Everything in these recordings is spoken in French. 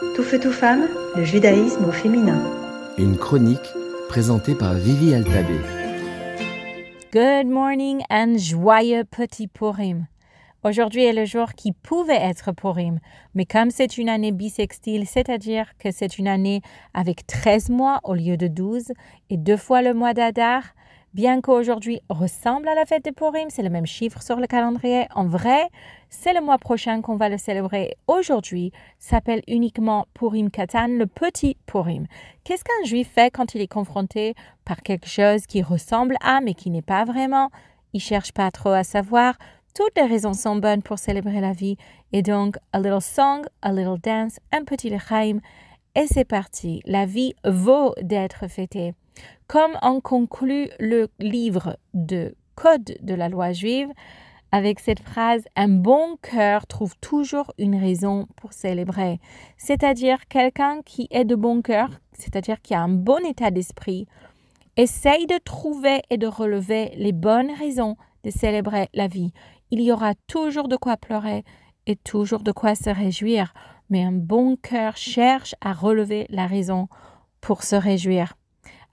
Tout feu, tout femme, le judaïsme au féminin. Une chronique présentée par Vivi Altabé. Good morning and joyeux petit Purim. Aujourd'hui est le jour qui pouvait être Purim, mais comme c'est une année bisextile, c'est-à-dire que c'est une année avec 13 mois au lieu de 12 et deux fois le mois d'Adar, Bien qu'aujourd'hui ressemble à la fête de Purim, c'est le même chiffre sur le calendrier. En vrai, c'est le mois prochain qu'on va le célébrer. Aujourd'hui s'appelle uniquement Purim Katan, le petit Purim. Qu'est-ce qu'un juif fait quand il est confronté par quelque chose qui ressemble à, mais qui n'est pas vraiment? Il cherche pas trop à savoir. Toutes les raisons sont bonnes pour célébrer la vie. Et donc, a little song, a little dance, un petit lechaim. Et c'est parti. La vie vaut d'être fêtée. Comme on conclut le livre de Code de la loi juive avec cette phrase Un bon cœur trouve toujours une raison pour célébrer. C'est-à-dire quelqu'un qui est de bon cœur, c'est-à-dire qui a un bon état d'esprit, essaye de trouver et de relever les bonnes raisons de célébrer la vie. Il y aura toujours de quoi pleurer et toujours de quoi se réjouir, mais un bon cœur cherche à relever la raison pour se réjouir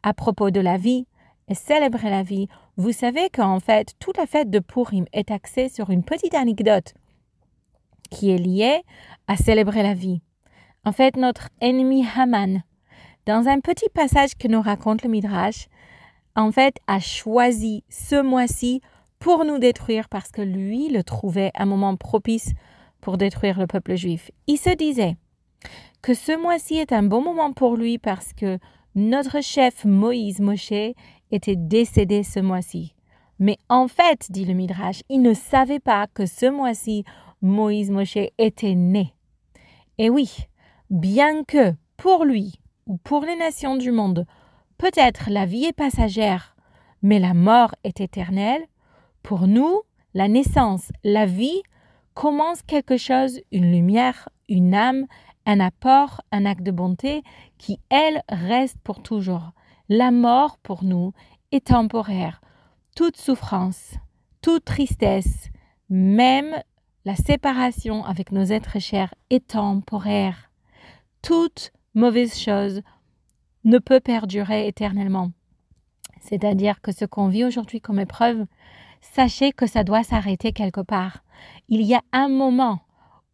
à propos de la vie et célébrer la vie, vous savez qu'en fait, toute la fête de Purim est axée sur une petite anecdote qui est liée à célébrer la vie. En fait, notre ennemi Haman, dans un petit passage que nous raconte le Midrash, en fait, a choisi ce mois-ci pour nous détruire parce que lui le trouvait un moment propice pour détruire le peuple juif. Il se disait que ce mois-ci est un bon moment pour lui parce que notre chef Moïse Moshe était décédé ce mois-ci. Mais en fait, dit le Midrash, il ne savait pas que ce mois-ci, Moïse Moshe était né. Et oui, bien que pour lui ou pour les nations du monde, peut-être la vie est passagère, mais la mort est éternelle, pour nous, la naissance, la vie, commence quelque chose, une lumière, une âme, un apport, un acte de bonté qui, elle, reste pour toujours. La mort, pour nous, est temporaire. Toute souffrance, toute tristesse, même la séparation avec nos êtres chers est temporaire. Toute mauvaise chose ne peut perdurer éternellement. C'est-à-dire que ce qu'on vit aujourd'hui comme épreuve, sachez que ça doit s'arrêter quelque part. Il y a un moment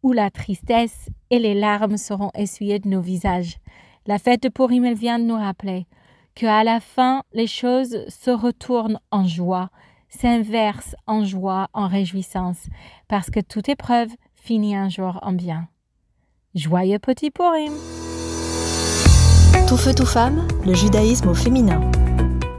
où la tristesse et les larmes seront essuyées de nos visages. La fête de Purim, elle vient de nous rappeler qu'à la fin, les choses se retournent en joie, s'inversent en joie, en réjouissance, parce que toute épreuve finit un jour en bien. Joyeux petit Purim! Tout feu, tout femme, le judaïsme au féminin.